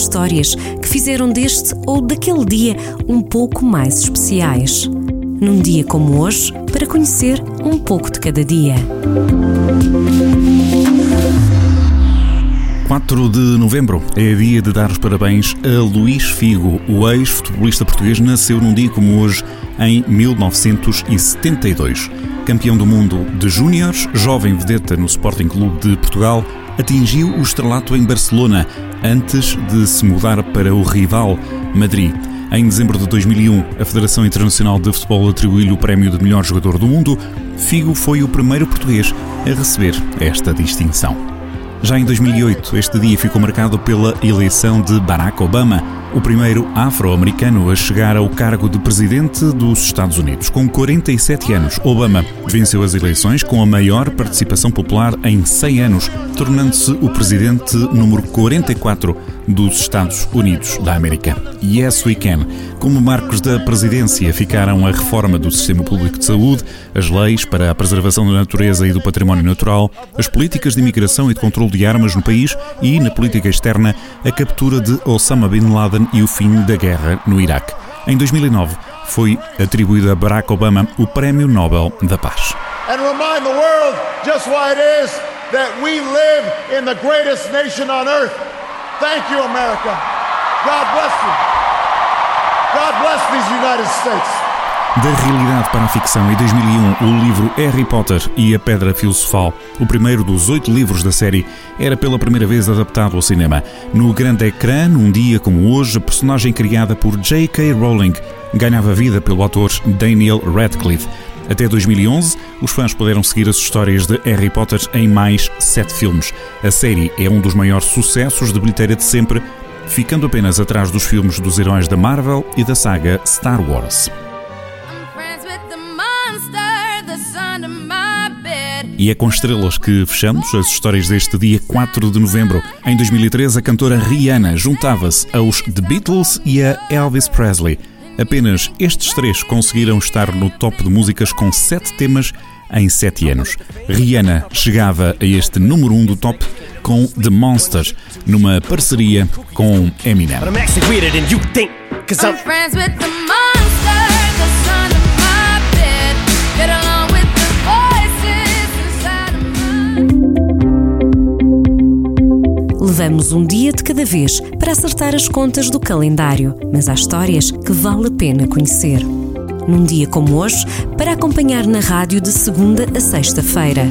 histórias que fizeram deste ou daquele dia um pouco mais especiais. Num dia como hoje, para conhecer um pouco de cada dia. 4 de novembro é dia de dar os parabéns a Luís Figo. O ex-futebolista português nasceu num dia como hoje, em 1972. Campeão do mundo de júniores, jovem vedeta no Sporting Clube de Portugal, atingiu o estrelato em Barcelona antes de se mudar para o rival Madrid. Em dezembro de 2001, a Federação Internacional de Futebol atribuiu-lhe o prémio de melhor jogador do mundo. Figo foi o primeiro português a receber esta distinção. Já em 2008, este dia ficou marcado pela eleição de Barack Obama, o primeiro afro-americano a chegar ao cargo de presidente dos Estados Unidos. Com 47 anos, Obama venceu as eleições com a maior participação popular em 100 anos, tornando-se o presidente número 44 dos Estados Unidos da América. Yes We Can. Como marcos da presidência ficaram a reforma do sistema público de saúde, as leis para a preservação da natureza e do património natural, as políticas de imigração e de controle de armas no país e, na política externa, a captura de Osama Bin Laden e o fim da guerra no Iraque. Em 2009, foi atribuído a Barack Obama o Prémio Nobel da Paz. And remind the world just why it is that we live in the greatest nation on earth. Thank you, America. God bless you. God bless these United States. Da realidade para a ficção, em 2001, o livro Harry Potter e a Pedra Filosofal, o primeiro dos oito livros da série, era pela primeira vez adaptado ao cinema. No grande ecrã, num dia como hoje, a personagem criada por J.K. Rowling ganhava vida pelo ator Daniel Radcliffe. Até 2011, os fãs puderam seguir as histórias de Harry Potter em mais sete filmes. A série é um dos maiores sucessos de bilheteira de sempre, ficando apenas atrás dos filmes dos heróis da Marvel e da saga Star Wars. E é com estrelas que fechamos as histórias deste dia 4 de novembro. Em 2013, a cantora Rihanna juntava-se aos The Beatles e a Elvis Presley. Apenas estes três conseguiram estar no top de músicas com sete temas em sete anos. Rihanna chegava a este número um do top com The Monsters, numa parceria com Eminem. Levamos um dia de cada vez para acertar as contas do calendário, mas há histórias que vale a pena conhecer. Num dia como hoje, para acompanhar na rádio de segunda a sexta-feira.